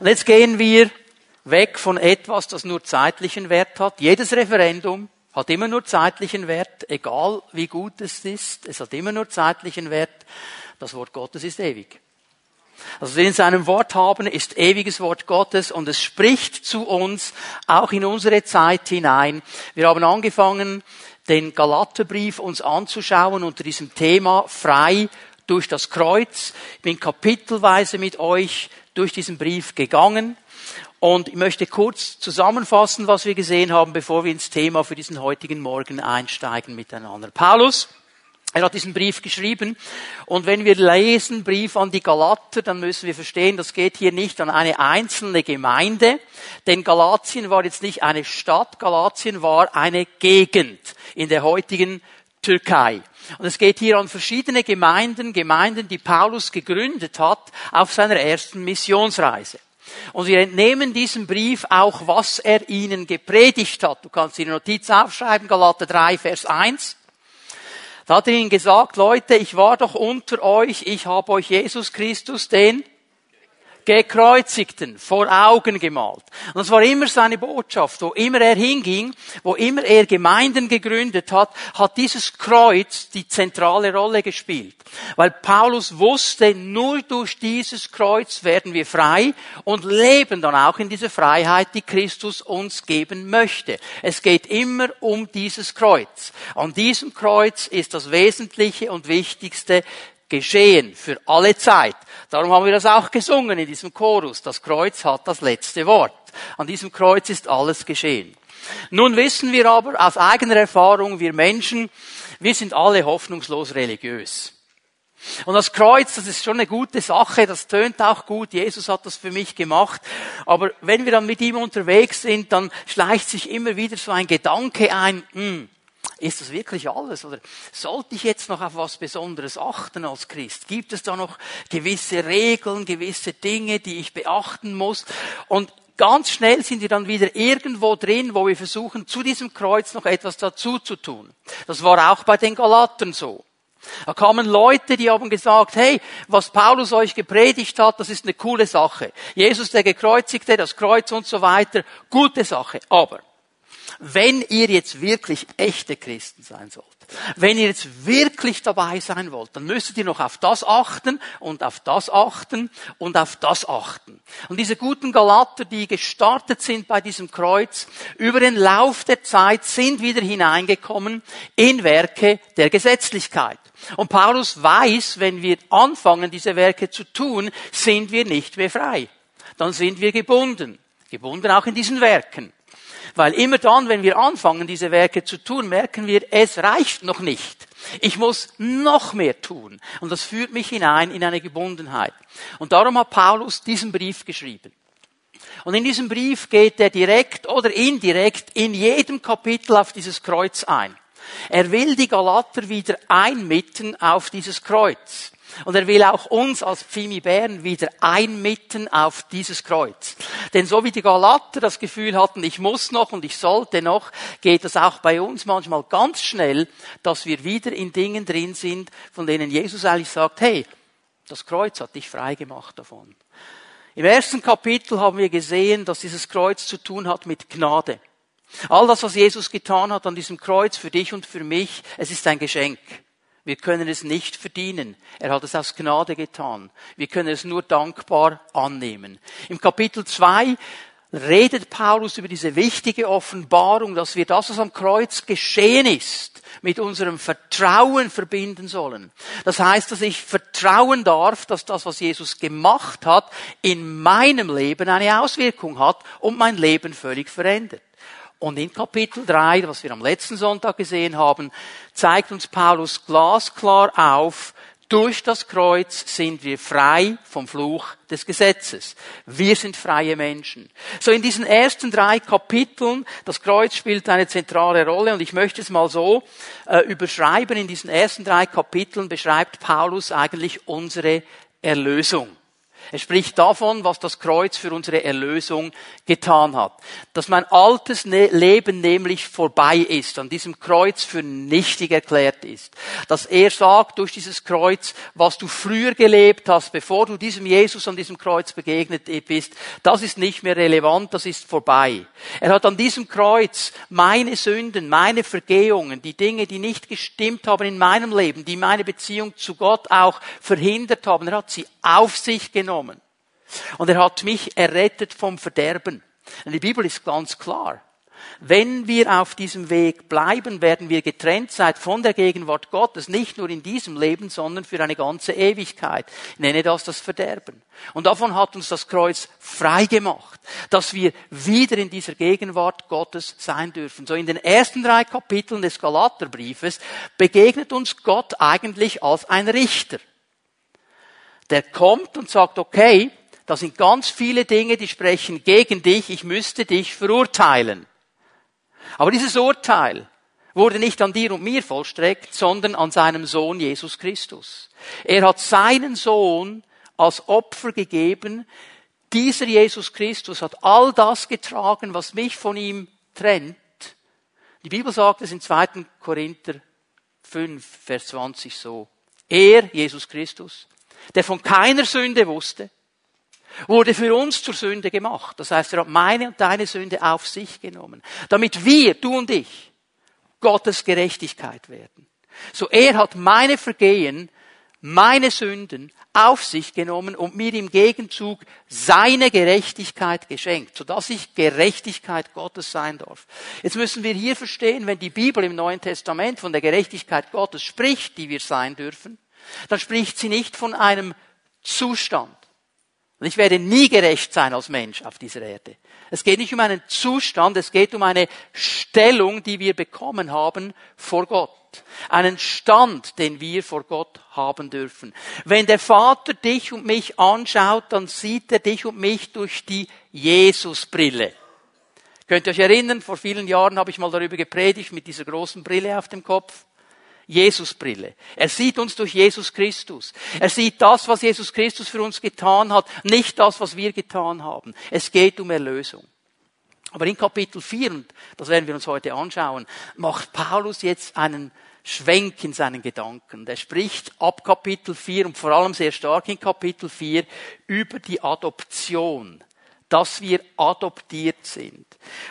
Und jetzt gehen wir weg von etwas, das nur zeitlichen Wert hat. Jedes Referendum hat immer nur zeitlichen Wert, egal wie gut es ist. Es hat immer nur zeitlichen Wert. Das Wort Gottes ist ewig. Also wir in seinem Wort haben, ist ewiges Wort Gottes und es spricht zu uns auch in unsere Zeit hinein. Wir haben angefangen, den Galaterbrief uns anzuschauen unter diesem Thema frei durch das Kreuz. Ich bin kapitelweise mit euch durch diesen Brief gegangen. Und ich möchte kurz zusammenfassen, was wir gesehen haben, bevor wir ins Thema für diesen heutigen Morgen einsteigen miteinander. Paulus, er hat diesen Brief geschrieben. Und wenn wir lesen Brief an die Galater, dann müssen wir verstehen, das geht hier nicht an eine einzelne Gemeinde. Denn Galatien war jetzt nicht eine Stadt, Galatien war eine Gegend in der heutigen Türkei. Und es geht hier an verschiedene Gemeinden, Gemeinden, die Paulus gegründet hat auf seiner ersten Missionsreise. Und wir entnehmen diesem Brief auch, was er ihnen gepredigt hat. Du kannst die Notiz aufschreiben, Galater 3, Vers 1. Da hat er ihnen gesagt, Leute, ich war doch unter euch, ich habe euch Jesus Christus, den Gekreuzigten vor Augen gemalt. Und das war immer seine Botschaft. Wo immer er hinging, wo immer er Gemeinden gegründet hat, hat dieses Kreuz die zentrale Rolle gespielt. Weil Paulus wusste, nur durch dieses Kreuz werden wir frei und leben dann auch in dieser Freiheit, die Christus uns geben möchte. Es geht immer um dieses Kreuz. An diesem Kreuz ist das Wesentliche und Wichtigste geschehen für alle Zeit. Darum haben wir das auch gesungen in diesem Chorus. Das Kreuz hat das letzte Wort. An diesem Kreuz ist alles geschehen. Nun wissen wir aber aus eigener Erfahrung, wir Menschen, wir sind alle hoffnungslos religiös. Und das Kreuz, das ist schon eine gute Sache, das tönt auch gut, Jesus hat das für mich gemacht. Aber wenn wir dann mit ihm unterwegs sind, dann schleicht sich immer wieder so ein Gedanke ein, hm, ist das wirklich alles? Oder sollte ich jetzt noch auf was Besonderes achten als Christ? Gibt es da noch gewisse Regeln, gewisse Dinge, die ich beachten muss? Und ganz schnell sind wir dann wieder irgendwo drin, wo wir versuchen, zu diesem Kreuz noch etwas dazu zu tun. Das war auch bei den Galatern so. Da kamen Leute, die haben gesagt, hey, was Paulus euch gepredigt hat, das ist eine coole Sache. Jesus der Gekreuzigte, das Kreuz und so weiter, gute Sache. Aber wenn ihr jetzt wirklich echte Christen sein sollt, wenn ihr jetzt wirklich dabei sein wollt, dann müsstet ihr noch auf das achten und auf das achten und auf das achten. Und diese guten Galater, die gestartet sind bei diesem Kreuz, über den Lauf der Zeit sind wieder hineingekommen in Werke der Gesetzlichkeit. Und Paulus weiß, wenn wir anfangen, diese Werke zu tun, sind wir nicht mehr frei. Dann sind wir gebunden. Gebunden auch in diesen Werken. Weil immer dann, wenn wir anfangen, diese Werke zu tun, merken wir, es reicht noch nicht. Ich muss noch mehr tun. Und das führt mich hinein in eine Gebundenheit. Und darum hat Paulus diesen Brief geschrieben. Und in diesem Brief geht er direkt oder indirekt in jedem Kapitel auf dieses Kreuz ein. Er will die Galater wieder einmitten auf dieses Kreuz. Und er will auch uns als Pfimi Bern wieder einmitten auf dieses Kreuz. Denn so wie die Galater das Gefühl hatten, ich muss noch und ich sollte noch, geht es auch bei uns manchmal ganz schnell, dass wir wieder in Dingen drin sind, von denen Jesus eigentlich sagt, hey, das Kreuz hat dich frei gemacht davon. Im ersten Kapitel haben wir gesehen, dass dieses Kreuz zu tun hat mit Gnade. All das, was Jesus getan hat an diesem Kreuz für dich und für mich, es ist ein Geschenk. Wir können es nicht verdienen. Er hat es aus Gnade getan. Wir können es nur dankbar annehmen. Im Kapitel 2 redet Paulus über diese wichtige Offenbarung, dass wir das, was am Kreuz geschehen ist, mit unserem Vertrauen verbinden sollen. Das heißt, dass ich vertrauen darf, dass das, was Jesus gemacht hat, in meinem Leben eine Auswirkung hat und mein Leben völlig verändert. Und in Kapitel 3, was wir am letzten Sonntag gesehen haben, zeigt uns Paulus glasklar auf, durch das Kreuz sind wir frei vom Fluch des Gesetzes. Wir sind freie Menschen. So in diesen ersten drei Kapiteln, das Kreuz spielt eine zentrale Rolle und ich möchte es mal so äh, überschreiben. In diesen ersten drei Kapiteln beschreibt Paulus eigentlich unsere Erlösung. Er spricht davon, was das Kreuz für unsere Erlösung getan hat. Dass mein altes ne-, Leben nämlich vorbei ist, an diesem Kreuz für nichtig erklärt ist. Dass er sagt durch dieses Kreuz, was du früher gelebt hast, bevor du diesem Jesus an diesem Kreuz begegnet bist, das ist nicht mehr relevant, das ist vorbei. Er hat an diesem Kreuz meine Sünden, meine Vergehungen, die Dinge, die nicht gestimmt haben in meinem Leben, die meine Beziehung zu Gott auch verhindert haben, er hat sie auf sich genommen. Und er hat mich errettet vom Verderben. Und die Bibel ist ganz klar. Wenn wir auf diesem Weg bleiben, werden wir getrennt sein von der Gegenwart Gottes, nicht nur in diesem Leben, sondern für eine ganze Ewigkeit. Ich nenne das das Verderben. Und davon hat uns das Kreuz frei gemacht, dass wir wieder in dieser Gegenwart Gottes sein dürfen. So in den ersten drei Kapiteln des Galaterbriefes begegnet uns Gott eigentlich als ein Richter der kommt und sagt, okay, da sind ganz viele Dinge, die sprechen gegen dich, ich müsste dich verurteilen. Aber dieses Urteil wurde nicht an dir und mir vollstreckt, sondern an seinem Sohn Jesus Christus. Er hat seinen Sohn als Opfer gegeben. Dieser Jesus Christus hat all das getragen, was mich von ihm trennt. Die Bibel sagt es in 2. Korinther 5, Vers 20 so. Er, Jesus Christus, der von keiner Sünde wusste, wurde für uns zur Sünde gemacht. Das heißt, er hat meine und deine Sünde auf sich genommen, damit wir, du und ich, Gottes Gerechtigkeit werden. So er hat meine Vergehen, meine Sünden auf sich genommen und mir im Gegenzug seine Gerechtigkeit geschenkt, sodass ich Gerechtigkeit Gottes sein darf. Jetzt müssen wir hier verstehen, wenn die Bibel im Neuen Testament von der Gerechtigkeit Gottes spricht, die wir sein dürfen, dann spricht sie nicht von einem Zustand. Und ich werde nie gerecht sein als Mensch auf dieser Erde. Es geht nicht um einen Zustand, es geht um eine Stellung, die wir bekommen haben vor Gott. Einen Stand, den wir vor Gott haben dürfen. Wenn der Vater dich und mich anschaut, dann sieht er dich und mich durch die Jesusbrille. Könnt ihr euch erinnern, vor vielen Jahren habe ich mal darüber gepredigt mit dieser großen Brille auf dem Kopf. Jesusbrille. Er sieht uns durch Jesus Christus. Er sieht das, was Jesus Christus für uns getan hat, nicht das, was wir getan haben. Es geht um Erlösung. Aber in Kapitel 4, und das werden wir uns heute anschauen, macht Paulus jetzt einen Schwenk in seinen Gedanken. Der spricht ab Kapitel 4 und vor allem sehr stark in Kapitel 4 über die Adoption dass wir adoptiert sind.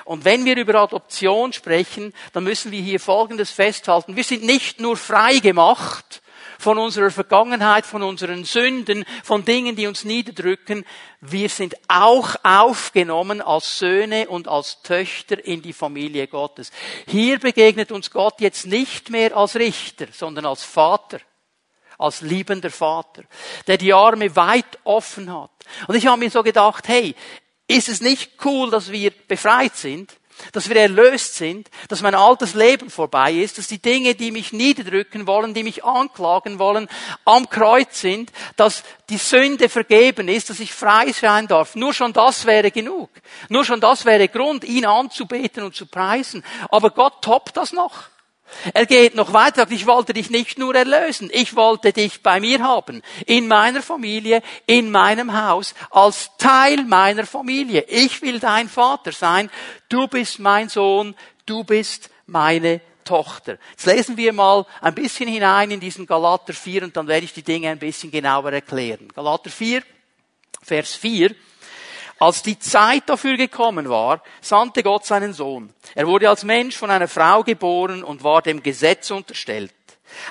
Und wenn wir über Adoption sprechen, dann müssen wir hier Folgendes festhalten. Wir sind nicht nur frei gemacht von unserer Vergangenheit, von unseren Sünden, von Dingen, die uns niederdrücken. Wir sind auch aufgenommen als Söhne und als Töchter in die Familie Gottes. Hier begegnet uns Gott jetzt nicht mehr als Richter, sondern als Vater als liebender Vater, der die Arme weit offen hat. Und ich habe mir so gedacht, hey, ist es nicht cool, dass wir befreit sind, dass wir erlöst sind, dass mein altes Leben vorbei ist, dass die Dinge, die mich niederdrücken wollen, die mich anklagen wollen, am Kreuz sind, dass die Sünde vergeben ist, dass ich frei sein darf. Nur schon das wäre genug. Nur schon das wäre Grund, ihn anzubeten und zu preisen. Aber Gott toppt das noch. Er geht noch weiter, ich wollte dich nicht nur erlösen, ich wollte dich bei mir haben, in meiner Familie, in meinem Haus, als Teil meiner Familie. Ich will dein Vater sein, du bist mein Sohn, du bist meine Tochter. Jetzt lesen wir mal ein bisschen hinein in diesen Galater 4 und dann werde ich die Dinge ein bisschen genauer erklären. Galater 4, Vers 4. Als die Zeit dafür gekommen war, sandte Gott seinen Sohn. Er wurde als Mensch von einer Frau geboren und war dem Gesetz unterstellt.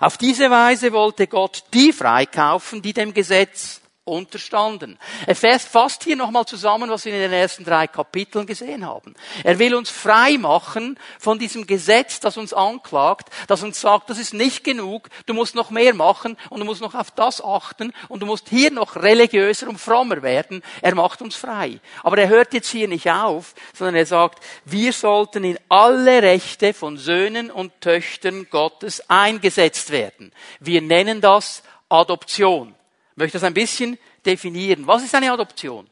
Auf diese Weise wollte Gott die freikaufen, die dem Gesetz unterstanden. Er fasst hier nochmal zusammen, was wir in den ersten drei Kapiteln gesehen haben. Er will uns frei machen von diesem Gesetz, das uns anklagt, das uns sagt, das ist nicht genug, du musst noch mehr machen und du musst noch auf das achten und du musst hier noch religiöser und frommer werden. Er macht uns frei. Aber er hört jetzt hier nicht auf, sondern er sagt, wir sollten in alle Rechte von Söhnen und Töchtern Gottes eingesetzt werden. Wir nennen das Adoption. Ich möchte das ein bisschen definieren. Was ist eine Adoption?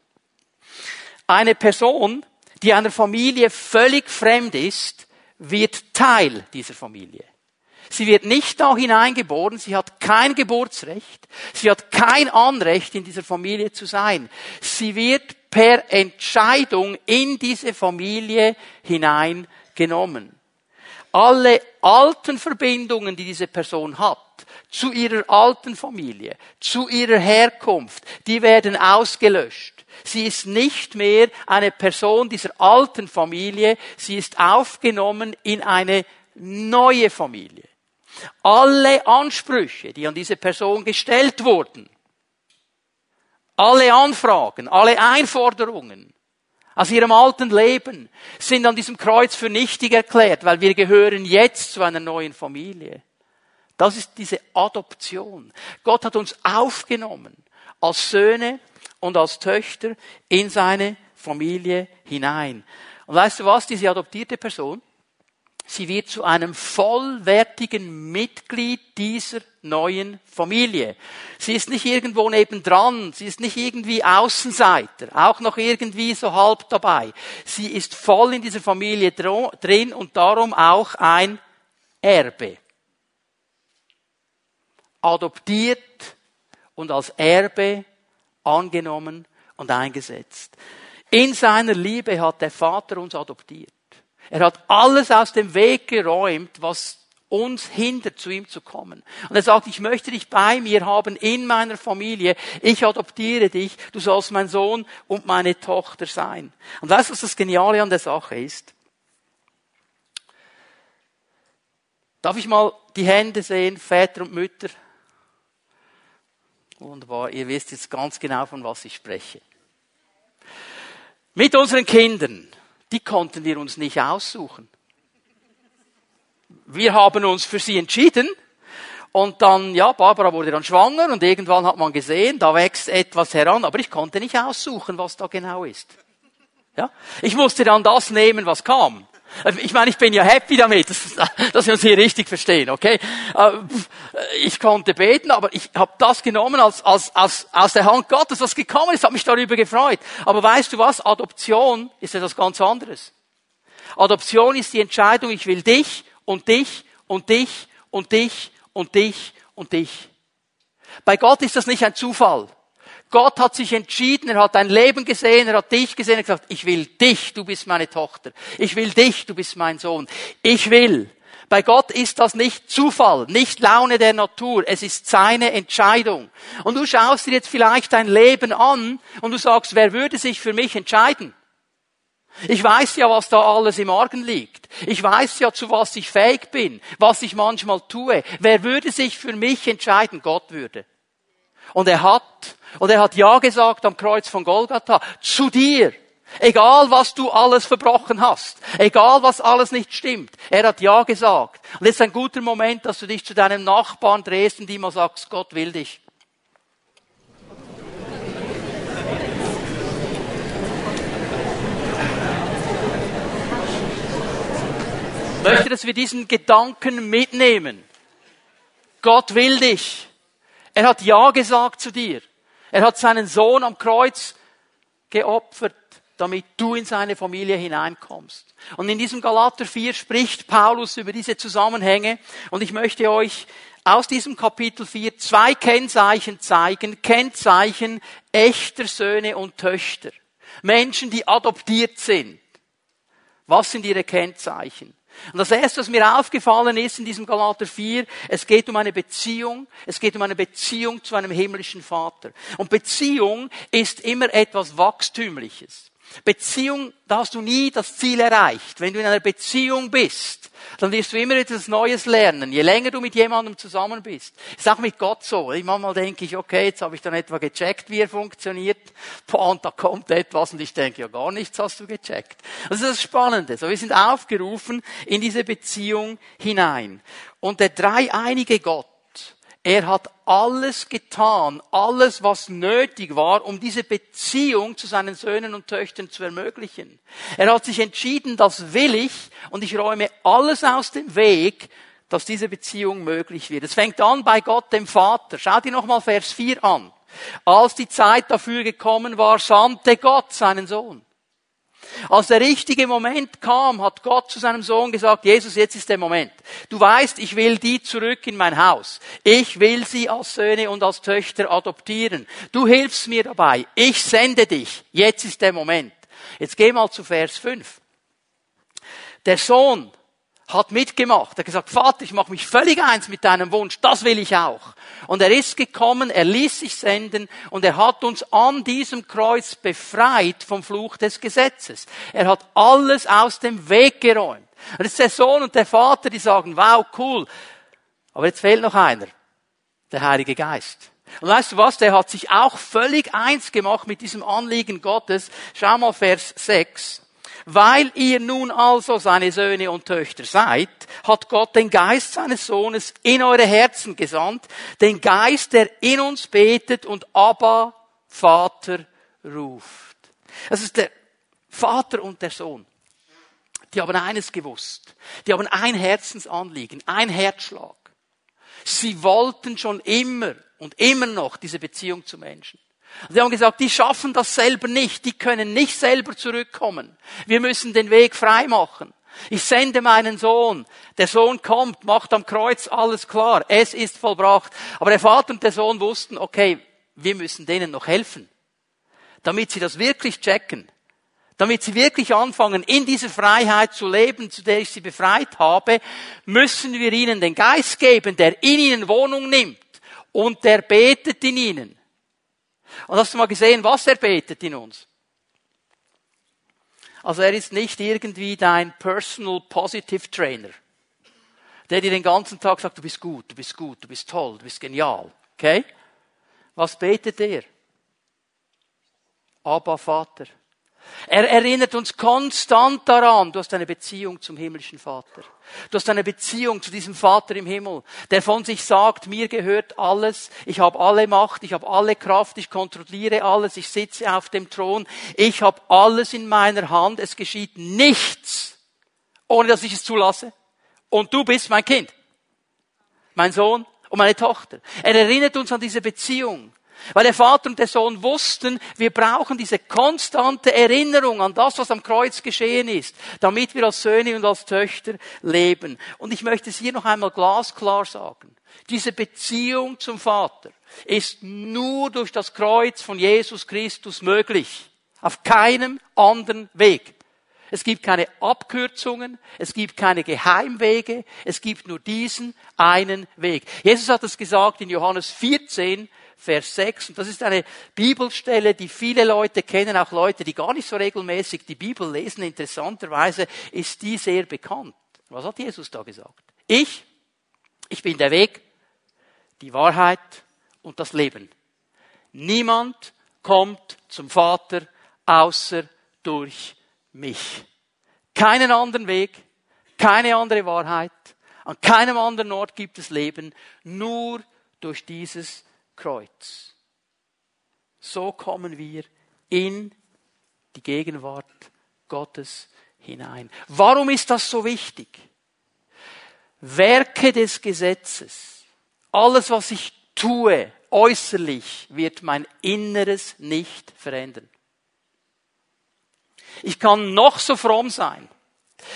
Eine Person, die einer Familie völlig fremd ist, wird Teil dieser Familie. Sie wird nicht da hineingeboren, sie hat kein Geburtsrecht, sie hat kein Anrecht, in dieser Familie zu sein. Sie wird per Entscheidung in diese Familie hineingenommen. Alle alten Verbindungen, die diese Person hat, zu ihrer alten Familie, zu ihrer Herkunft, die werden ausgelöscht. Sie ist nicht mehr eine Person dieser alten Familie, sie ist aufgenommen in eine neue Familie. Alle Ansprüche, die an diese Person gestellt wurden, alle Anfragen, alle Einforderungen aus ihrem alten Leben sind an diesem Kreuz für nichtig erklärt, weil wir gehören jetzt zu einer neuen Familie. Das ist diese Adoption. Gott hat uns aufgenommen als Söhne und als Töchter in seine Familie hinein. Und weißt du was, diese adoptierte Person, Sie wird zu einem vollwertigen Mitglied dieser neuen Familie. Sie ist nicht irgendwo nebendran, sie ist nicht irgendwie Außenseiter, auch noch irgendwie so halb dabei. Sie ist voll in dieser Familie drin und darum auch ein Erbe. Adoptiert und als Erbe angenommen und eingesetzt. In seiner Liebe hat der Vater uns adoptiert. Er hat alles aus dem Weg geräumt, was uns hindert, zu ihm zu kommen. Und er sagt, ich möchte dich bei mir haben in meiner Familie. Ich adoptiere dich. Du sollst mein Sohn und meine Tochter sein. Und weißt du, was das Geniale an der Sache ist? Darf ich mal die Hände sehen, Väter und Mütter? Wunderbar. Ihr wisst jetzt ganz genau, von was ich spreche. Mit unseren Kindern die konnten wir uns nicht aussuchen. Wir haben uns für sie entschieden und dann, ja, Barbara wurde dann schwanger und irgendwann hat man gesehen, da wächst etwas heran, aber ich konnte nicht aussuchen, was da genau ist. Ja? Ich musste dann das nehmen, was kam. Ich meine, ich bin ja happy damit, dass, dass wir uns hier richtig verstehen, okay? Äh, ich konnte beten, aber ich habe das genommen als, als, als aus der Hand Gottes, was gekommen ist, habe mich darüber gefreut. Aber weißt du was? Adoption ist etwas ganz anderes. Adoption ist die Entscheidung, ich will dich und dich und dich und dich und dich und dich. Bei Gott ist das nicht ein Zufall. Gott hat sich entschieden, er hat dein Leben gesehen, er hat dich gesehen, er hat gesagt, ich will dich, du bist meine Tochter. Ich will dich, du bist mein Sohn. Ich will. Bei Gott ist das nicht Zufall, nicht Laune der Natur, es ist seine Entscheidung. Und du schaust dir jetzt vielleicht dein Leben an und du sagst, wer würde sich für mich entscheiden? Ich weiß ja, was da alles im Argen liegt. Ich weiß ja, zu was ich fähig bin, was ich manchmal tue. Wer würde sich für mich entscheiden? Gott würde. Und er hat. Und er hat Ja gesagt am Kreuz von Golgatha. Zu dir. Egal was du alles verbrochen hast. Egal was alles nicht stimmt. Er hat Ja gesagt. Und jetzt ist ein guter Moment, dass du dich zu deinem Nachbarn drehst und ihm mal sagst, Gott will dich. Ich möchte, dass wir diesen Gedanken mitnehmen. Gott will dich. Er hat Ja gesagt zu dir. Er hat seinen Sohn am Kreuz geopfert, damit du in seine Familie hineinkommst. Und in diesem Galater 4 spricht Paulus über diese Zusammenhänge und ich möchte euch aus diesem Kapitel 4 zwei Kennzeichen zeigen, Kennzeichen echter Söhne und Töchter. Menschen, die adoptiert sind. Was sind ihre Kennzeichen? Und das erste, was mir aufgefallen ist in diesem Galater 4, es geht um eine Beziehung, es geht um eine Beziehung zu einem himmlischen Vater. Und Beziehung ist immer etwas Wachstümliches. Beziehung, da hast du nie das Ziel erreicht. Wenn du in einer Beziehung bist, dann wirst du immer etwas Neues lernen, je länger du mit jemandem zusammen bist. Ist auch mit Gott so. Manchmal denke ich, okay, jetzt habe ich dann etwa gecheckt, wie er funktioniert. Boah, und da kommt etwas und ich denke, ja, gar nichts hast du gecheckt. Das ist das Spannende. So, wir sind aufgerufen in diese Beziehung hinein. Und der dreieinige Gott, er hat alles getan, alles, was nötig war, um diese Beziehung zu seinen Söhnen und Töchtern zu ermöglichen. Er hat sich entschieden, das will ich und ich räume alles aus dem Weg, dass diese Beziehung möglich wird. Es fängt an bei Gott, dem Vater. Schau dir nochmal Vers 4 an. Als die Zeit dafür gekommen war, sandte Gott seinen Sohn. Als der richtige Moment kam, hat Gott zu seinem Sohn gesagt, Jesus, jetzt ist der Moment. Du weißt, ich will die zurück in mein Haus. Ich will sie als Söhne und als Töchter adoptieren. Du hilfst mir dabei. Ich sende dich. Jetzt ist der Moment. Jetzt geh mal zu Vers 5. Der Sohn hat mitgemacht. Er hat gesagt, Vater, ich mache mich völlig eins mit deinem Wunsch, das will ich auch. Und er ist gekommen, er ließ sich senden und er hat uns an diesem Kreuz befreit vom Fluch des Gesetzes. Er hat alles aus dem Weg geräumt. Und jetzt der Sohn und der Vater, die sagen, wow, cool. Aber jetzt fehlt noch einer. Der Heilige Geist. Und weißt du was? Der hat sich auch völlig eins gemacht mit diesem Anliegen Gottes. Schau mal Vers 6. Weil ihr nun also seine Söhne und Töchter seid, hat Gott den Geist seines Sohnes in eure Herzen gesandt, den Geist, der in uns betet und Abba, Vater, ruft. Das ist der Vater und der Sohn. Die haben eines gewusst. Die haben ein Herzensanliegen, ein Herzschlag. Sie wollten schon immer und immer noch diese Beziehung zu Menschen. Sie haben gesagt, die schaffen das selber nicht, die können nicht selber zurückkommen. Wir müssen den Weg frei machen. Ich sende meinen Sohn. Der Sohn kommt, macht am Kreuz alles klar. Es ist vollbracht. Aber der Vater und der Sohn wussten, okay, wir müssen denen noch helfen. Damit sie das wirklich checken. Damit sie wirklich anfangen, in dieser Freiheit zu leben, zu der ich sie befreit habe, müssen wir ihnen den Geist geben, der in ihnen Wohnung nimmt. Und der betet in ihnen. Und hast du mal gesehen, was er betet in uns? Also er ist nicht irgendwie dein Personal Positive Trainer, der dir den ganzen Tag sagt, du bist gut, du bist gut, du bist toll, du bist genial. Okay? Was betet er? Aber Vater. Er erinnert uns konstant daran, du hast eine Beziehung zum himmlischen Vater. Du hast eine Beziehung zu diesem Vater im Himmel, der von sich sagt, mir gehört alles, ich habe alle Macht, ich habe alle Kraft, ich kontrolliere alles, ich sitze auf dem Thron, ich habe alles in meiner Hand, es geschieht nichts, ohne dass ich es zulasse. Und du bist mein Kind, mein Sohn und meine Tochter. Er erinnert uns an diese Beziehung. Weil der Vater und der Sohn wussten, wir brauchen diese konstante Erinnerung an das, was am Kreuz geschehen ist, damit wir als Söhne und als Töchter leben. Und ich möchte es hier noch einmal glasklar sagen. Diese Beziehung zum Vater ist nur durch das Kreuz von Jesus Christus möglich. Auf keinem anderen Weg. Es gibt keine Abkürzungen, es gibt keine Geheimwege, es gibt nur diesen einen Weg. Jesus hat es gesagt in Johannes 14, Vers 6. Und das ist eine Bibelstelle, die viele Leute kennen, auch Leute, die gar nicht so regelmäßig die Bibel lesen. Interessanterweise ist die sehr bekannt. Was hat Jesus da gesagt? Ich, ich bin der Weg, die Wahrheit und das Leben. Niemand kommt zum Vater außer durch mich. Keinen anderen Weg, keine andere Wahrheit, an keinem anderen Ort gibt es Leben, nur durch dieses Kreuz. So kommen wir in die Gegenwart Gottes hinein. Warum ist das so wichtig? Werke des Gesetzes, alles was ich tue, äußerlich, wird mein Inneres nicht verändern. Ich kann noch so fromm sein.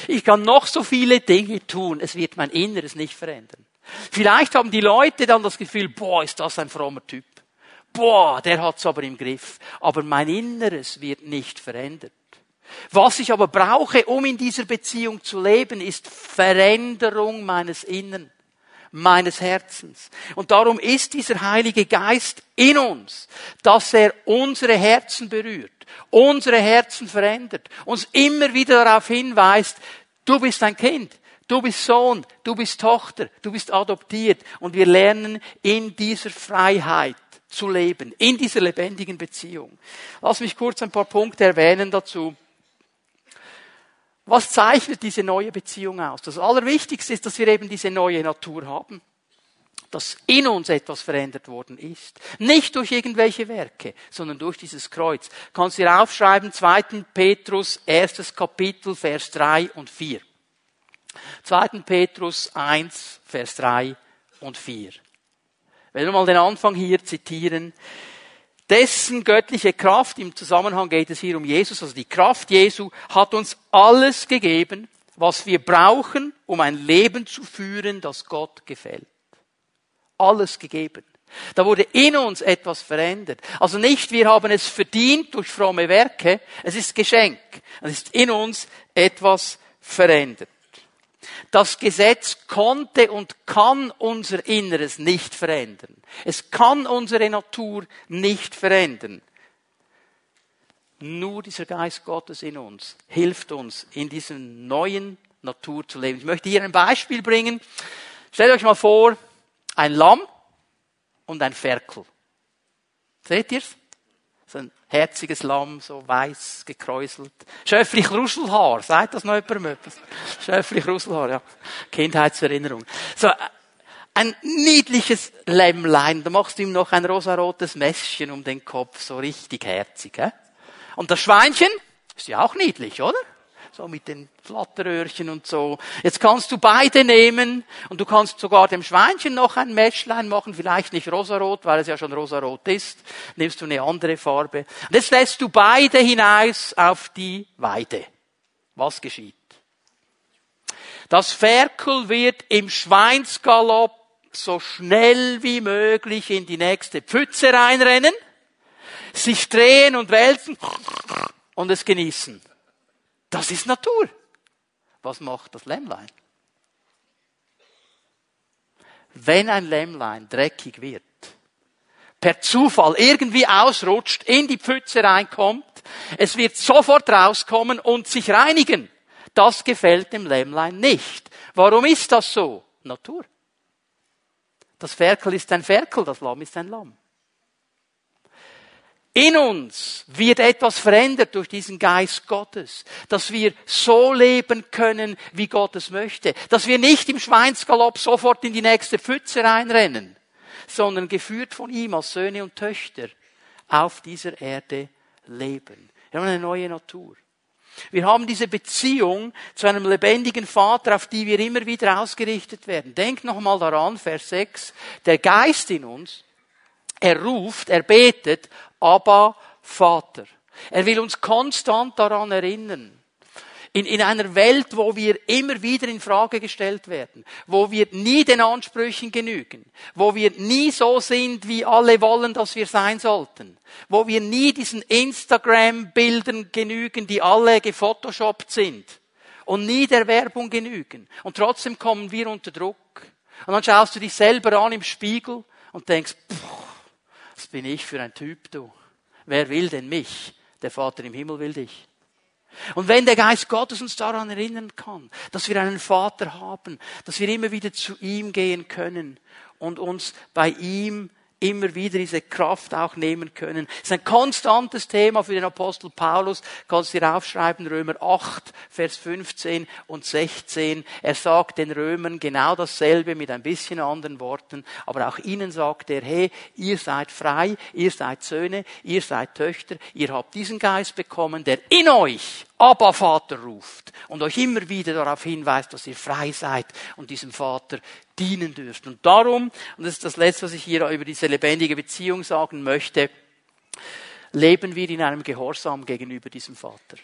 Ich kann noch so viele Dinge tun. Es wird mein Inneres nicht verändern. Vielleicht haben die Leute dann das Gefühl, boah, ist das ein frommer Typ. Boah, der hat's aber im Griff. Aber mein Inneres wird nicht verändert. Was ich aber brauche, um in dieser Beziehung zu leben, ist Veränderung meines Innern, meines Herzens. Und darum ist dieser Heilige Geist in uns, dass er unsere Herzen berührt, unsere Herzen verändert, uns immer wieder darauf hinweist, du bist ein Kind, Du bist Sohn, du bist Tochter, du bist adoptiert und wir lernen in dieser Freiheit zu leben, in dieser lebendigen Beziehung. Lass mich kurz ein paar Punkte erwähnen dazu. Was zeichnet diese neue Beziehung aus? Das Allerwichtigste ist, dass wir eben diese neue Natur haben. Dass in uns etwas verändert worden ist. Nicht durch irgendwelche Werke, sondern durch dieses Kreuz. Kannst du dir aufschreiben, 2. Petrus, erstes Kapitel, Vers 3 und 4. 2. Petrus 1, Vers 3 und 4. Wenn wir mal den Anfang hier zitieren. dessen göttliche Kraft, im Zusammenhang geht es hier um Jesus, also die Kraft Jesu, hat uns alles gegeben, was wir brauchen, um ein Leben zu führen, das Gott gefällt. Alles gegeben. Da wurde in uns etwas verändert. Also nicht, wir haben es verdient durch fromme Werke, es ist Geschenk. Es ist in uns etwas verändert. Das Gesetz konnte und kann unser Inneres nicht verändern. Es kann unsere Natur nicht verändern. Nur dieser Geist Gottes in uns hilft uns, in dieser neuen Natur zu leben. Ich möchte hier ein Beispiel bringen. Stellt euch mal vor, ein Lamm und ein Ferkel. Seht ihr's? So ein herziges Lamm, so weiß gekräuselt. Schöfflich Ruschelhaar, sagt das noch jemandem etwas? Schöfflich Ruschelhaar, ja. Kindheitserinnerung. So, ein niedliches Lämmlein, da machst du ihm noch ein rosarotes Mäschchen um den Kopf, so richtig herzig. He? Und das Schweinchen ist ja auch niedlich, oder? So mit den Flatteröhrchen und so. Jetzt kannst du beide nehmen und du kannst sogar dem Schweinchen noch ein Mäschlein machen, vielleicht nicht rosarot, weil es ja schon rosarot ist. Nimmst du eine andere Farbe. Und jetzt lässt du beide hinaus auf die Weide. Was geschieht? Das Ferkel wird im Schweinsgalopp so schnell wie möglich in die nächste Pfütze reinrennen, sich drehen und wälzen und es genießen. Das ist Natur. Was macht das Lämmlein? Wenn ein Lämmlein dreckig wird, per Zufall irgendwie ausrutscht, in die Pfütze reinkommt, es wird sofort rauskommen und sich reinigen. Das gefällt dem Lämmlein nicht. Warum ist das so? Natur. Das Ferkel ist ein Ferkel, das Lamm ist ein Lamm. In uns wird etwas verändert durch diesen Geist Gottes, dass wir so leben können, wie Gott es möchte, dass wir nicht im Schweinsgalopp sofort in die nächste Pfütze reinrennen, sondern geführt von ihm als Söhne und Töchter auf dieser Erde leben. Wir haben eine neue Natur. Wir haben diese Beziehung zu einem lebendigen Vater, auf die wir immer wieder ausgerichtet werden. Denkt nochmal daran, Vers 6, der Geist in uns, er ruft, er betet, aber Vater. Er will uns konstant daran erinnern. In, in einer Welt, wo wir immer wieder in Frage gestellt werden, wo wir nie den Ansprüchen genügen, wo wir nie so sind, wie alle wollen, dass wir sein sollten, wo wir nie diesen Instagram-Bildern genügen, die alle gefotoshoppt sind und nie der Werbung genügen. Und trotzdem kommen wir unter Druck. Und dann schaust du dich selber an im Spiegel und denkst, pff, was bin ich für ein Typ, du? Wer will denn mich? Der Vater im Himmel will dich. Und wenn der Geist Gottes uns daran erinnern kann, dass wir einen Vater haben, dass wir immer wieder zu ihm gehen können und uns bei ihm immer wieder diese Kraft auch nehmen können. Das ist ein konstantes Thema für den Apostel Paulus. Kannst dir aufschreiben, Römer 8, Vers 15 und 16. Er sagt den Römern genau dasselbe mit ein bisschen anderen Worten. Aber auch ihnen sagt er, hey, ihr seid frei, ihr seid Söhne, ihr seid Töchter, ihr habt diesen Geist bekommen, der in euch Abba Vater ruft und euch immer wieder darauf hinweist, dass ihr frei seid und diesem Vater dienen dürft. Und darum, und das ist das Letzte, was ich hier über diese lebendige Beziehung sagen möchte, leben wir in einem Gehorsam gegenüber diesem Vater.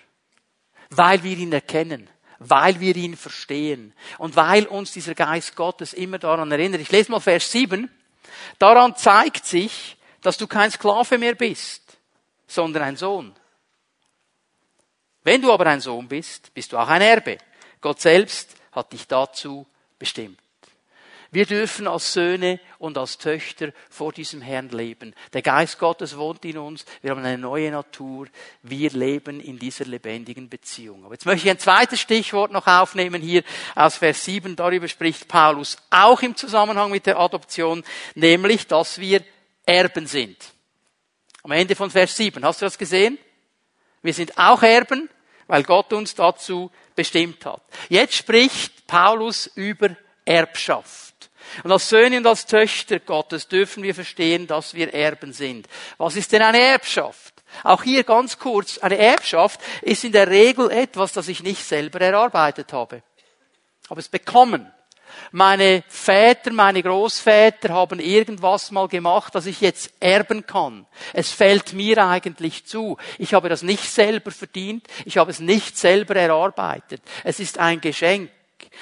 Weil wir ihn erkennen, weil wir ihn verstehen und weil uns dieser Geist Gottes immer daran erinnert. Ich lese mal Vers 7. Daran zeigt sich, dass du kein Sklave mehr bist, sondern ein Sohn. Wenn du aber ein Sohn bist, bist du auch ein Erbe. Gott selbst hat dich dazu bestimmt. Wir dürfen als Söhne und als Töchter vor diesem Herrn leben. Der Geist Gottes wohnt in uns. Wir haben eine neue Natur. Wir leben in dieser lebendigen Beziehung. Aber jetzt möchte ich ein zweites Stichwort noch aufnehmen hier aus Vers 7. Darüber spricht Paulus auch im Zusammenhang mit der Adoption, nämlich, dass wir Erben sind. Am Ende von Vers 7. Hast du das gesehen? Wir sind auch Erben, weil Gott uns dazu bestimmt hat. Jetzt spricht Paulus über Erbschaft. Und als Söhne und als Töchter Gottes dürfen wir verstehen, dass wir Erben sind. Was ist denn eine Erbschaft? Auch hier ganz kurz, eine Erbschaft ist in der Regel etwas, das ich nicht selber erarbeitet habe. Habe es bekommen. Meine Väter, meine Großväter haben irgendwas mal gemacht, das ich jetzt erben kann. Es fällt mir eigentlich zu. Ich habe das nicht selber verdient. Ich habe es nicht selber erarbeitet. Es ist ein Geschenk.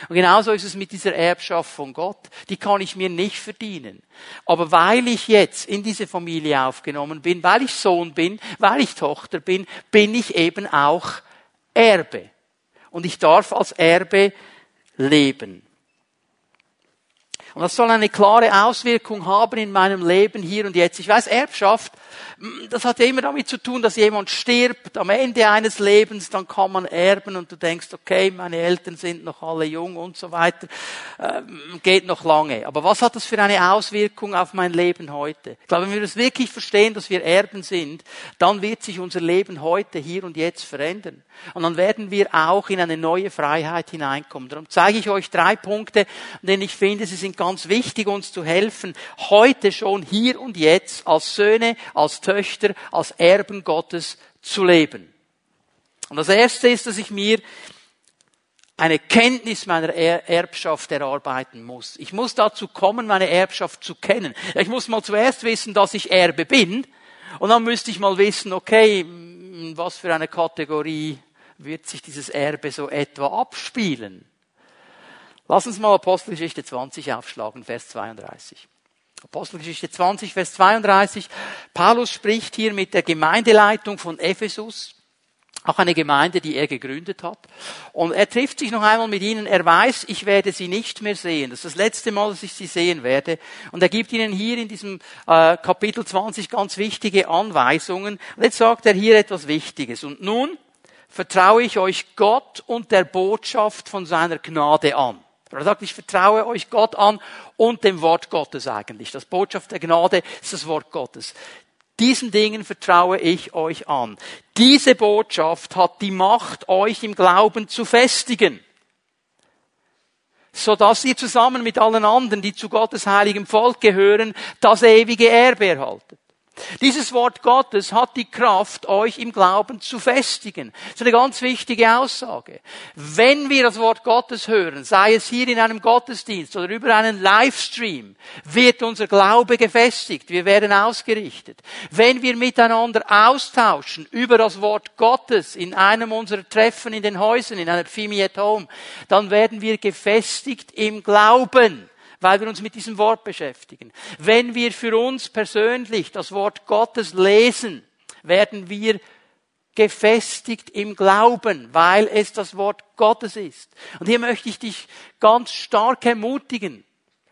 Und genauso ist es mit dieser Erbschaft von Gott. Die kann ich mir nicht verdienen. Aber weil ich jetzt in diese Familie aufgenommen bin, weil ich Sohn bin, weil ich Tochter bin, bin ich eben auch Erbe. Und ich darf als Erbe leben. Und das soll eine klare Auswirkung haben in meinem Leben hier und jetzt. Ich weiß, Erbschaft, das hat ja immer damit zu tun, dass jemand stirbt am Ende eines Lebens, dann kann man erben und du denkst, okay, meine Eltern sind noch alle jung und so weiter, ähm, geht noch lange. Aber was hat das für eine Auswirkung auf mein Leben heute? Ich glaube, wenn wir das wirklich verstehen, dass wir Erben sind, dann wird sich unser Leben heute, hier und jetzt verändern. Und dann werden wir auch in eine neue Freiheit hineinkommen. Darum zeige ich euch drei Punkte, denn ich finde, sie sind ganz wichtig, uns zu helfen, heute schon, hier und jetzt, als Söhne, als Töchter, als Erben Gottes zu leben. Und das erste ist, dass ich mir eine Kenntnis meiner Erbschaft erarbeiten muss. Ich muss dazu kommen, meine Erbschaft zu kennen. Ich muss mal zuerst wissen, dass ich Erbe bin. Und dann müsste ich mal wissen, okay, was für eine Kategorie wird sich dieses Erbe so etwa abspielen? Lass uns mal Apostelgeschichte 20 aufschlagen, Vers 32. Apostelgeschichte 20, Vers 32. Paulus spricht hier mit der Gemeindeleitung von Ephesus. Auch eine Gemeinde, die er gegründet hat. Und er trifft sich noch einmal mit ihnen. Er weiß, ich werde sie nicht mehr sehen. Das ist das letzte Mal, dass ich sie sehen werde. Und er gibt ihnen hier in diesem äh, Kapitel 20 ganz wichtige Anweisungen. Und jetzt sagt er hier etwas Wichtiges. Und nun vertraue ich euch Gott und der Botschaft von seiner Gnade an. Er sagt, ich vertraue euch Gott an und dem Wort Gottes eigentlich. Das Botschaft der Gnade ist das Wort Gottes. Diesen Dingen vertraue ich euch an. Diese Botschaft hat die Macht, euch im Glauben zu festigen, sodass ihr zusammen mit allen anderen, die zu Gottes heiligem Volk gehören, das ewige Erbe erhaltet. Dieses Wort Gottes hat die Kraft, euch im Glauben zu festigen. Das ist eine ganz wichtige Aussage. Wenn wir das Wort Gottes hören, sei es hier in einem Gottesdienst oder über einen Livestream, wird unser Glaube gefestigt. Wir werden ausgerichtet. Wenn wir miteinander austauschen über das Wort Gottes in einem unserer Treffen in den Häusern, in einer Fimi at Home, dann werden wir gefestigt im Glauben weil wir uns mit diesem Wort beschäftigen. Wenn wir für uns persönlich das Wort Gottes lesen, werden wir gefestigt im Glauben, weil es das Wort Gottes ist. Und hier möchte ich dich ganz stark ermutigen,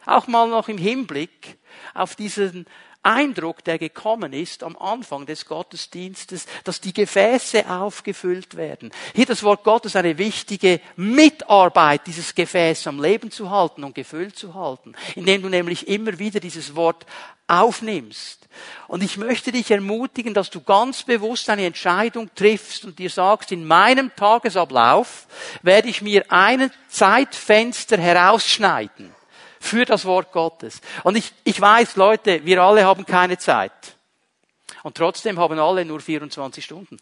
auch mal noch im Hinblick auf diesen Eindruck, der gekommen ist am Anfang des Gottesdienstes, dass die Gefäße aufgefüllt werden. Hier das Wort Gottes eine wichtige Mitarbeit, dieses Gefäß am Leben zu halten und gefüllt zu halten, indem du nämlich immer wieder dieses Wort aufnimmst. Und ich möchte dich ermutigen, dass du ganz bewusst eine Entscheidung triffst und dir sagst, in meinem Tagesablauf werde ich mir ein Zeitfenster herausschneiden für das Wort Gottes. Und ich, ich weiß, Leute, wir alle haben keine Zeit. Und trotzdem haben alle nur 24 Stunden.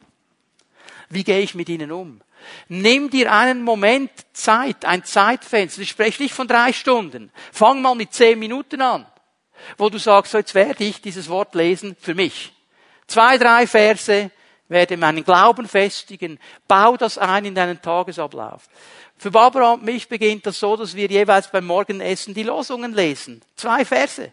Wie gehe ich mit ihnen um? Nimm dir einen Moment Zeit, ein Zeitfenster. Ich spreche nicht von drei Stunden. Fang mal mit zehn Minuten an, wo du sagst, so jetzt werde ich dieses Wort lesen für mich. Zwei, drei Verse, werde meinen Glauben festigen, bau das ein in deinen Tagesablauf. Für Barbara und mich beginnt das so, dass wir jeweils beim Morgenessen die Losungen lesen. Zwei Verse.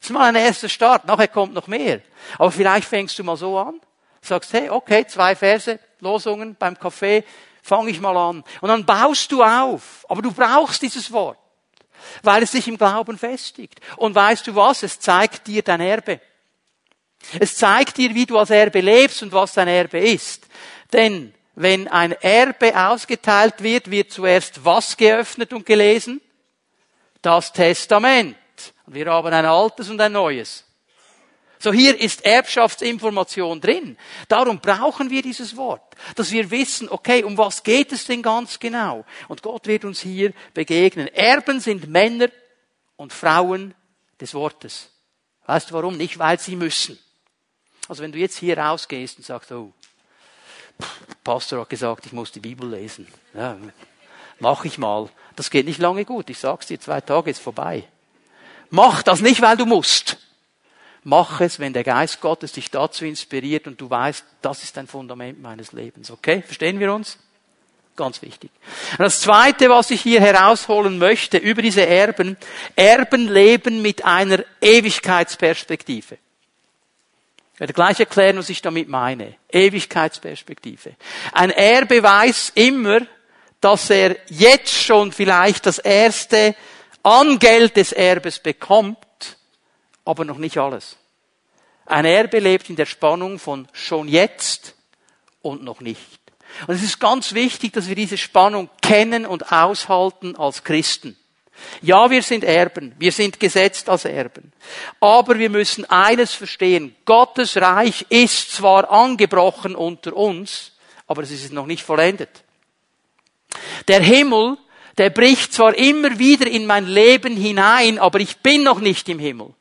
Das ist mal ein erster Start. Nachher kommt noch mehr. Aber vielleicht fängst du mal so an. Sagst, hey, okay, zwei Verse, Losungen beim Kaffee, fange ich mal an. Und dann baust du auf. Aber du brauchst dieses Wort. Weil es dich im Glauben festigt. Und weißt du was? Es zeigt dir dein Erbe. Es zeigt dir, wie du als Erbe lebst und was dein Erbe ist. Denn wenn ein Erbe ausgeteilt wird, wird zuerst was geöffnet und gelesen? Das Testament. Wir haben ein altes und ein neues. So hier ist Erbschaftsinformation drin. Darum brauchen wir dieses Wort, dass wir wissen, okay, um was geht es denn ganz genau? Und Gott wird uns hier begegnen. Erben sind Männer und Frauen des Wortes. Weißt du warum? Nicht, weil sie müssen. Also wenn du jetzt hier rausgehst und sagst, oh, Pastor hat gesagt, ich muss die Bibel lesen. Ja, Mach ich mal. Das geht nicht lange gut. Ich sag's dir, zwei Tage ist vorbei. Mach das nicht, weil du musst. Mach es, wenn der Geist Gottes dich dazu inspiriert und du weißt, das ist ein Fundament meines Lebens. Okay? Verstehen wir uns? Ganz wichtig. Und das zweite, was ich hier herausholen möchte über diese Erben, Erben leben mit einer Ewigkeitsperspektive. Ich werde gleich erklären, was ich damit meine. Ewigkeitsperspektive. Ein Erbe weiß immer, dass er jetzt schon vielleicht das erste Angeld des Erbes bekommt, aber noch nicht alles. Ein Erbe lebt in der Spannung von schon jetzt und noch nicht. Und es ist ganz wichtig, dass wir diese Spannung kennen und aushalten als Christen. Ja, wir sind Erben, wir sind gesetzt als Erben. Aber wir müssen eines verstehen, Gottes Reich ist zwar angebrochen unter uns, aber es ist noch nicht vollendet. Der Himmel, der bricht zwar immer wieder in mein Leben hinein, aber ich bin noch nicht im Himmel.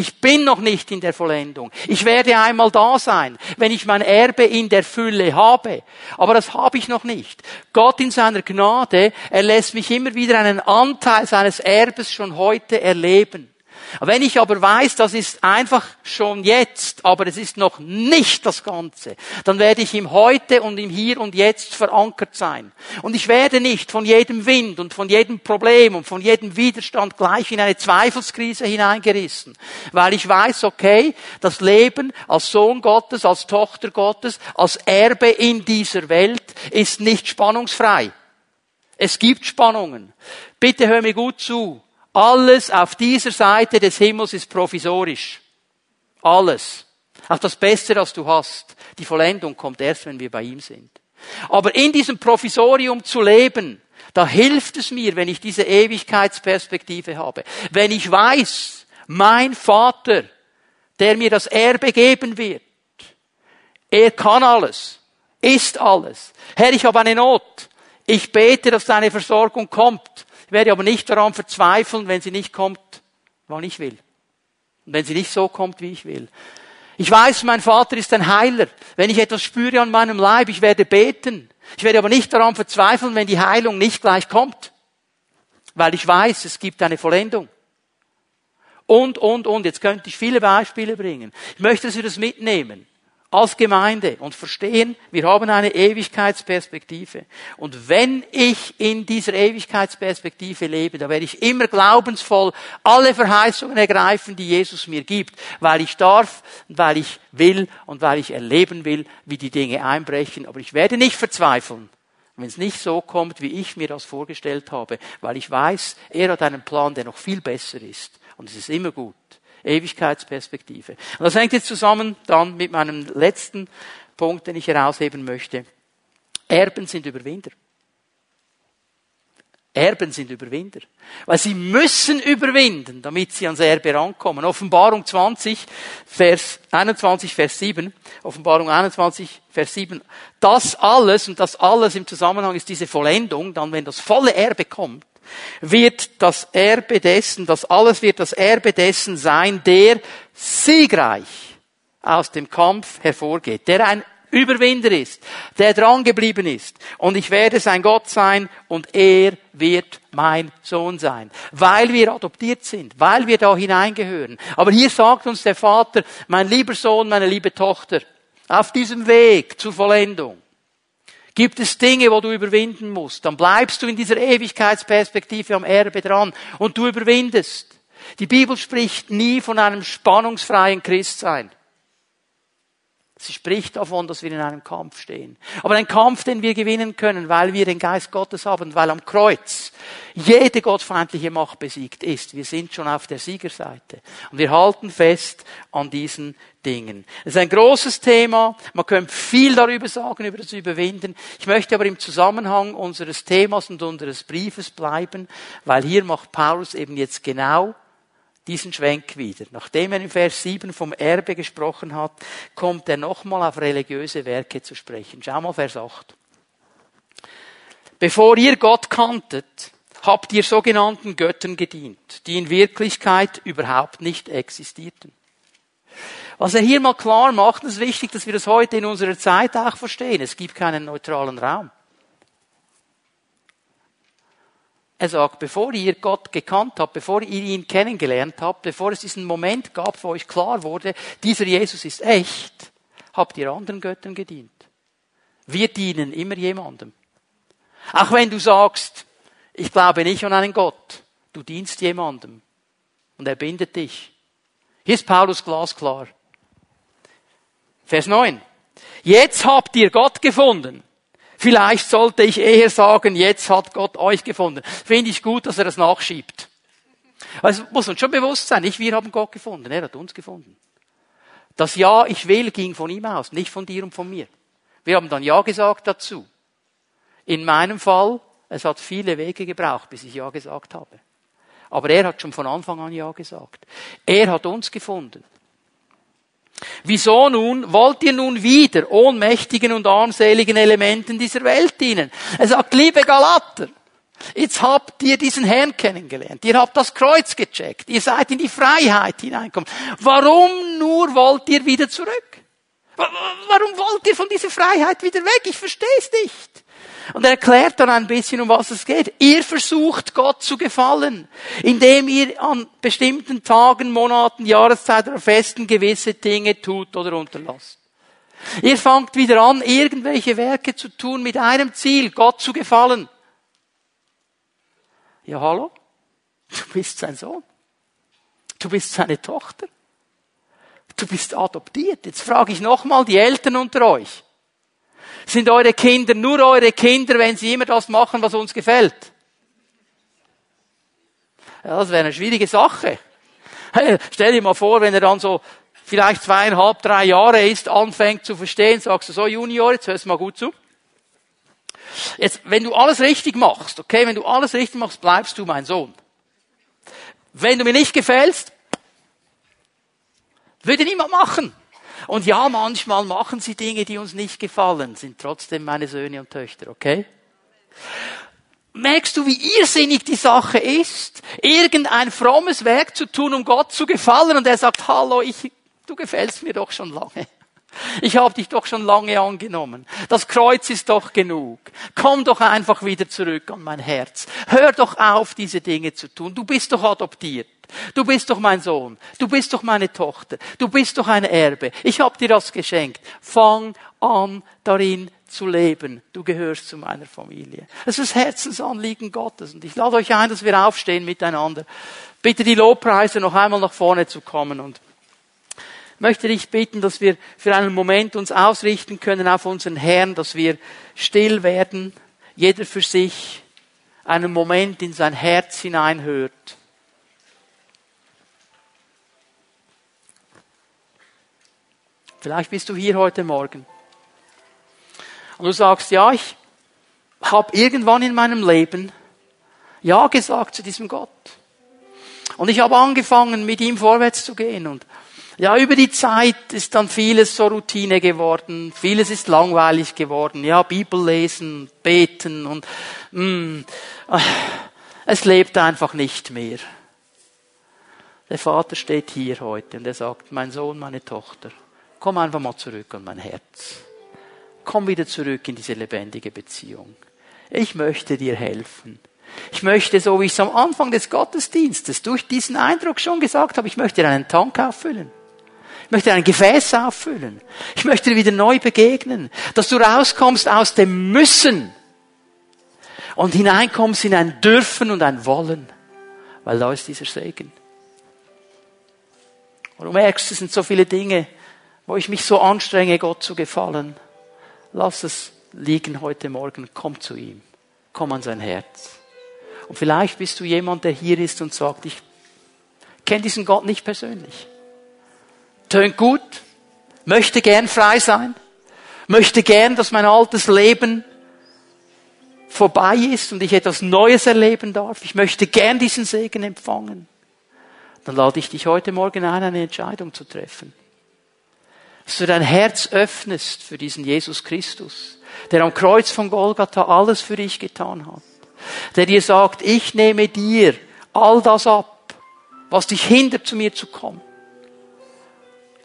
Ich bin noch nicht in der Vollendung. Ich werde einmal da sein, wenn ich mein Erbe in der Fülle habe. Aber das habe ich noch nicht. Gott in seiner Gnade, er lässt mich immer wieder einen Anteil seines Erbes schon heute erleben. Wenn ich aber weiß, das ist einfach schon jetzt, aber es ist noch nicht das Ganze, dann werde ich im Heute und im Hier und Jetzt verankert sein. Und ich werde nicht von jedem Wind und von jedem Problem und von jedem Widerstand gleich in eine Zweifelskrise hineingerissen, weil ich weiß, okay, das Leben als Sohn Gottes, als Tochter Gottes, als Erbe in dieser Welt ist nicht spannungsfrei. Es gibt Spannungen. Bitte hör mir gut zu. Alles auf dieser Seite des Himmels ist provisorisch. Alles. Auch das Beste, das du hast. Die Vollendung kommt erst, wenn wir bei ihm sind. Aber in diesem Provisorium zu leben, da hilft es mir, wenn ich diese Ewigkeitsperspektive habe. Wenn ich weiß, mein Vater, der mir das Erbe geben wird, er kann alles, ist alles. Herr, ich habe eine Not. Ich bete, dass deine Versorgung kommt. Ich werde aber nicht daran verzweifeln, wenn sie nicht kommt, wann ich will. Und wenn sie nicht so kommt, wie ich will. Ich weiß, mein Vater ist ein Heiler. Wenn ich etwas spüre an meinem Leib, ich werde beten. Ich werde aber nicht daran verzweifeln, wenn die Heilung nicht gleich kommt. Weil ich weiß, es gibt eine Vollendung. Und, und, und. Jetzt könnte ich viele Beispiele bringen. Ich möchte, dass wir das mitnehmen als Gemeinde und verstehen, wir haben eine Ewigkeitsperspektive. Und wenn ich in dieser Ewigkeitsperspektive lebe, da werde ich immer glaubensvoll alle Verheißungen ergreifen, die Jesus mir gibt, weil ich darf, weil ich will und weil ich erleben will, wie die Dinge einbrechen. Aber ich werde nicht verzweifeln, wenn es nicht so kommt, wie ich mir das vorgestellt habe, weil ich weiß, er hat einen Plan, der noch viel besser ist. Und es ist immer gut. Ewigkeitsperspektive. Und das hängt jetzt zusammen dann mit meinem letzten Punkt, den ich herausheben möchte. Erben sind Überwinder. Erben sind Überwinder. Weil sie müssen überwinden, damit sie ans Erbe rankommen. Offenbarung 20, Vers 21, Vers 7. Offenbarung 21, Vers 7. Das alles, und das alles im Zusammenhang ist diese Vollendung, dann wenn das volle Erbe kommt, wird das Erbe dessen, das alles wird das Erbe dessen sein, der siegreich aus dem Kampf hervorgeht, der ein Überwinder ist, der dran geblieben ist. Und ich werde sein Gott sein und er wird mein Sohn sein. Weil wir adoptiert sind, weil wir da hineingehören. Aber hier sagt uns der Vater, mein lieber Sohn, meine liebe Tochter, auf diesem Weg zur Vollendung, Gibt es Dinge, wo du überwinden musst, dann bleibst du in dieser Ewigkeitsperspektive am Erbe dran und du überwindest. Die Bibel spricht nie von einem spannungsfreien Christsein. Sie spricht davon, dass wir in einem Kampf stehen. Aber ein Kampf, den wir gewinnen können, weil wir den Geist Gottes haben, weil am Kreuz jede gottfeindliche Macht besiegt ist. Wir sind schon auf der Siegerseite. Und wir halten fest an diesen Dingen. Es ist ein großes Thema. Man könnte viel darüber sagen, über das Überwinden. Ich möchte aber im Zusammenhang unseres Themas und unseres Briefes bleiben, weil hier macht Paulus eben jetzt genau diesen Schwenk wieder. Nachdem er in Vers 7 vom Erbe gesprochen hat, kommt er nochmal auf religiöse Werke zu sprechen. Schau mal Vers 8. Bevor ihr Gott kanntet, habt ihr sogenannten Göttern gedient, die in Wirklichkeit überhaupt nicht existierten. Was er hier mal klar macht, ist wichtig, dass wir das heute in unserer Zeit auch verstehen. Es gibt keinen neutralen Raum. Er sagt, bevor ihr Gott gekannt habt, bevor ihr ihn kennengelernt habt, bevor es diesen Moment gab, wo euch klar wurde, dieser Jesus ist echt, habt ihr anderen Göttern gedient. Wir dienen immer jemandem. Auch wenn du sagst, ich glaube nicht an einen Gott, du dienst jemandem. Und er bindet dich. Hier ist Paulus glasklar. Vers 9. Jetzt habt ihr Gott gefunden. Vielleicht sollte ich eher sagen, jetzt hat Gott euch gefunden. Finde ich gut, dass er das nachschiebt. Also muss uns schon bewusst sein, nicht wir haben Gott gefunden, er hat uns gefunden. Das Ja, ich will, ging von ihm aus, nicht von dir und von mir. Wir haben dann Ja gesagt dazu. In meinem Fall, es hat viele Wege gebraucht, bis ich Ja gesagt habe. Aber er hat schon von Anfang an Ja gesagt. Er hat uns gefunden. Wieso nun wollt ihr nun wieder ohnmächtigen und armseligen Elementen dieser Welt dienen? Er sagt, liebe Galater, jetzt habt ihr diesen Herrn kennengelernt, ihr habt das Kreuz gecheckt, ihr seid in die Freiheit hineingekommen. Warum nur wollt ihr wieder zurück? Warum wollt ihr von dieser Freiheit wieder weg? Ich verstehe es nicht. Und er erklärt dann ein bisschen, um was es geht. Ihr versucht Gott zu gefallen, indem ihr an bestimmten Tagen, Monaten, Jahreszeiten oder Festen gewisse Dinge tut oder unterlasst. Ihr fangt wieder an, irgendwelche Werke zu tun mit einem Ziel, Gott zu gefallen. Ja, hallo? Du bist sein Sohn. Du bist seine Tochter. Du bist adoptiert. Jetzt frage ich nochmal die Eltern unter euch. Sind eure Kinder nur eure Kinder, wenn sie immer das machen, was uns gefällt? Ja, das wäre eine schwierige Sache. Hey, stell dir mal vor, wenn er dann so vielleicht zweieinhalb, drei Jahre ist, anfängt zu verstehen, sagst du so, Junior, jetzt hörst du mal gut zu. Jetzt, wenn du alles richtig machst, okay, wenn du alles richtig machst, bleibst du mein Sohn. Wenn du mir nicht gefällst, würde niemand machen. Und ja, manchmal machen sie Dinge, die uns nicht gefallen, sind trotzdem meine Söhne und Töchter, okay? Merkst du, wie irrsinnig die Sache ist, irgendein frommes Werk zu tun, um Gott zu gefallen? Und er sagt, hallo, ich, du gefällst mir doch schon lange. Ich habe dich doch schon lange angenommen. Das Kreuz ist doch genug. Komm doch einfach wieder zurück an mein Herz. Hör doch auf, diese Dinge zu tun. Du bist doch adoptiert. Du bist doch mein Sohn. Du bist doch meine Tochter. Du bist doch ein Erbe. Ich habe dir das geschenkt. Fang an, darin zu leben. Du gehörst zu meiner Familie. Das ist Herzensanliegen Gottes. Und ich lade euch ein, dass wir aufstehen miteinander. Bitte die Lobpreise noch einmal nach vorne zu kommen und möchte dich bitten, dass wir für einen Moment uns ausrichten können auf unseren Herrn, dass wir still werden, jeder für sich einen Moment in sein Herz hineinhört. Vielleicht bist du hier heute Morgen und du sagst, ja, ich habe irgendwann in meinem Leben Ja gesagt zu diesem Gott. Und ich habe angefangen, mit ihm vorwärts zu gehen. Und ja, über die Zeit ist dann vieles so Routine geworden, vieles ist langweilig geworden. Ja, Bibel lesen, beten und mh, mm, es lebt einfach nicht mehr. Der Vater steht hier heute und er sagt, mein Sohn, meine Tochter, komm einfach mal zurück an mein Herz. Komm wieder zurück in diese lebendige Beziehung. Ich möchte dir helfen. Ich möchte, so wie ich es am Anfang des Gottesdienstes durch diesen Eindruck schon gesagt habe, ich möchte dir einen Tank auffüllen. Ich möchte ein Gefäß auffüllen. Ich möchte dir wieder neu begegnen. Dass du rauskommst aus dem Müssen und hineinkommst in ein Dürfen und ein Wollen. Weil da ist dieser Segen. Und du merkst, es sind so viele Dinge, wo ich mich so anstrenge, Gott zu gefallen, lass es liegen heute Morgen, komm zu ihm, komm an sein Herz. Und vielleicht bist du jemand, der hier ist und sagt, ich kenne diesen Gott nicht persönlich. Tönt gut, möchte gern frei sein, möchte gern, dass mein altes Leben vorbei ist und ich etwas Neues erleben darf. Ich möchte gern diesen Segen empfangen. Dann lade ich dich heute Morgen ein, eine Entscheidung zu treffen dass du dein Herz öffnest für diesen Jesus Christus, der am Kreuz von Golgatha alles für dich getan hat, der dir sagt, ich nehme dir all das ab, was dich hindert, zu mir zu kommen.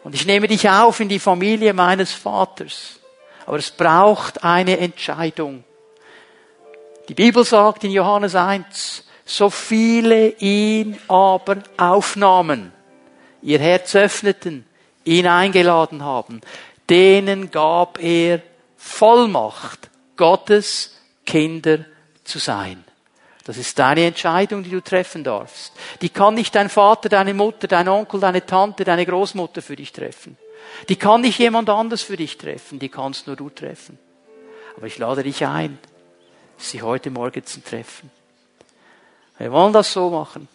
Und ich nehme dich auf in die Familie meines Vaters. Aber es braucht eine Entscheidung. Die Bibel sagt in Johannes 1, so viele ihn aber aufnahmen, ihr Herz öffneten, ihn eingeladen haben, denen gab er Vollmacht, Gottes Kinder zu sein. Das ist deine Entscheidung, die du treffen darfst. Die kann nicht dein Vater, deine Mutter, dein Onkel, deine Tante, deine Großmutter für dich treffen. Die kann nicht jemand anders für dich treffen, die kannst nur du treffen. Aber ich lade dich ein, sie heute Morgen zu treffen. Wir wollen das so machen.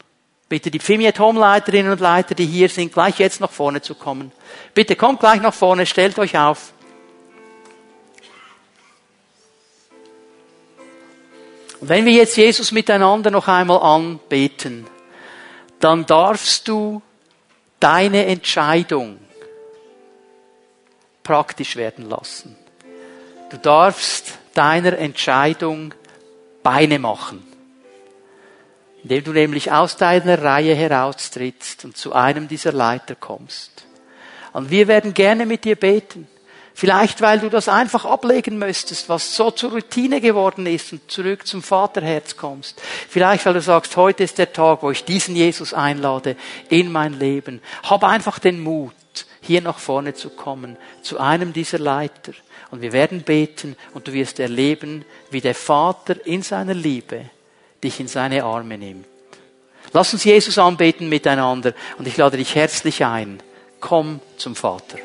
Bitte die Pfimiet Home-Leiterinnen und Leiter, die hier sind, gleich jetzt nach vorne zu kommen. Bitte kommt gleich nach vorne, stellt euch auf. Und wenn wir jetzt Jesus miteinander noch einmal anbeten, dann darfst du deine Entscheidung praktisch werden lassen. Du darfst deiner Entscheidung Beine machen, indem du nämlich aus deiner Reihe heraustrittst und zu einem dieser Leiter kommst. Und wir werden gerne mit dir beten. Vielleicht, weil du das einfach ablegen möchtest, was so zur Routine geworden ist und zurück zum Vaterherz kommst. Vielleicht, weil du sagst, heute ist der Tag, wo ich diesen Jesus einlade in mein Leben. Hab einfach den Mut, hier nach vorne zu kommen, zu einem dieser Leiter. Und wir werden beten und du wirst erleben, wie der Vater in seiner Liebe dich in seine Arme nimmt. Lass uns Jesus anbeten miteinander und ich lade dich herzlich ein. Komm zum Vater.